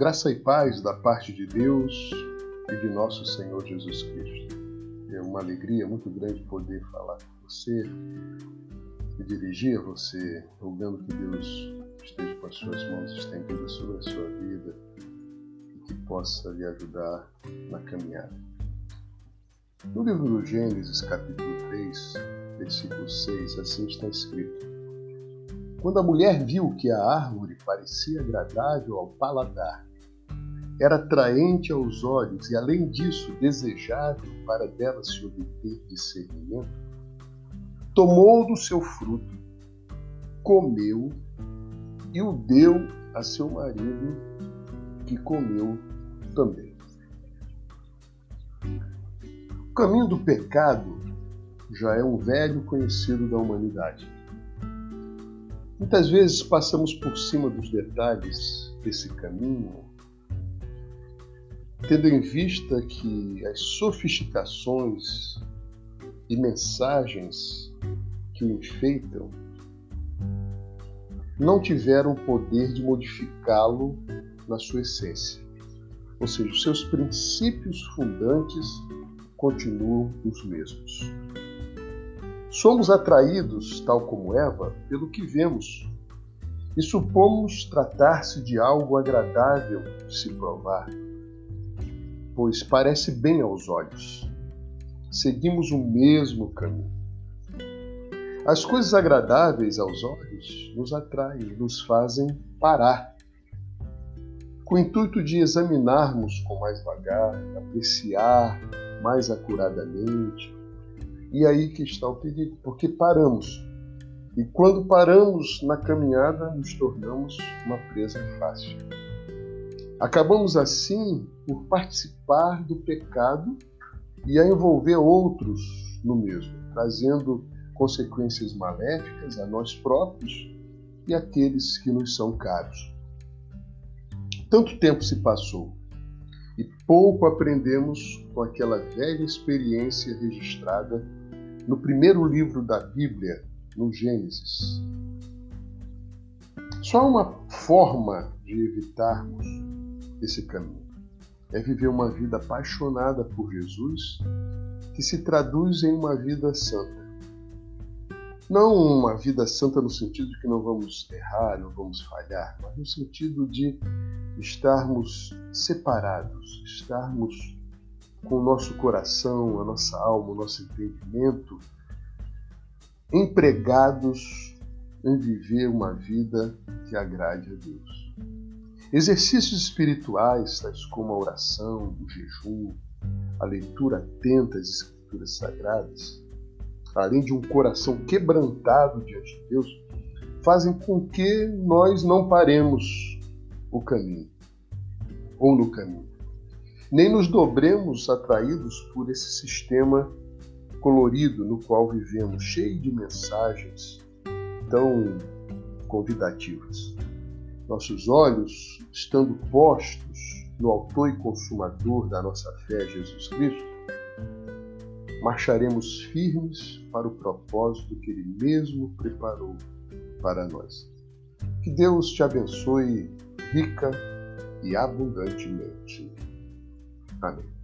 Graça e paz da parte de Deus e de nosso Senhor Jesus Cristo. É uma alegria muito grande poder falar com você e dirigir a você, rogando que Deus esteja com as suas mãos estendidas sobre a sua vida e que possa lhe ajudar na caminhada. No livro do Gênesis, capítulo 3, versículo 6, assim está escrito: Quando a mulher viu que a árvore parecia agradável ao paladar, era atraente aos olhos e, além disso, desejável para dela se obter discernimento, tomou do seu fruto, comeu e o deu a seu marido, que comeu também. O caminho do pecado já é um velho conhecido da humanidade. Muitas vezes passamos por cima dos detalhes desse caminho tendo em vista que as sofisticações e mensagens que o enfeitam não tiveram poder de modificá-lo na sua essência. Ou seja, os seus princípios fundantes continuam os mesmos. Somos atraídos, tal como Eva, pelo que vemos e supomos tratar-se de algo agradável de se provar pois parece bem aos olhos. Seguimos o mesmo caminho. As coisas agradáveis aos olhos nos atraem, nos fazem parar, com o intuito de examinarmos com mais vagar, apreciar mais acuradamente. E aí que está o perigo, porque paramos. E quando paramos na caminhada, nos tornamos uma presa fácil. Acabamos assim por participar do pecado e a envolver outros no mesmo, trazendo consequências maléficas a nós próprios e àqueles que nos são caros. Tanto tempo se passou e pouco aprendemos com aquela velha experiência registrada no primeiro livro da Bíblia, no Gênesis. Só uma forma de evitarmos esse caminho. É viver uma vida apaixonada por Jesus, que se traduz em uma vida santa. Não uma vida santa no sentido de que não vamos errar, não vamos falhar, mas no sentido de estarmos separados, estarmos com o nosso coração, a nossa alma, o nosso entendimento empregados em viver uma vida que agrade a Deus. Exercícios espirituais, tais como a oração, o jejum, a leitura atenta às Escrituras Sagradas, além de um coração quebrantado diante de Deus, fazem com que nós não paremos o caminho, ou no caminho, nem nos dobremos atraídos por esse sistema colorido no qual vivemos, cheio de mensagens tão convidativas. Nossos olhos, estando postos no Autor e Consumador da nossa fé, Jesus Cristo, marcharemos firmes para o propósito que Ele mesmo preparou para nós. Que Deus te abençoe rica e abundantemente. Amém.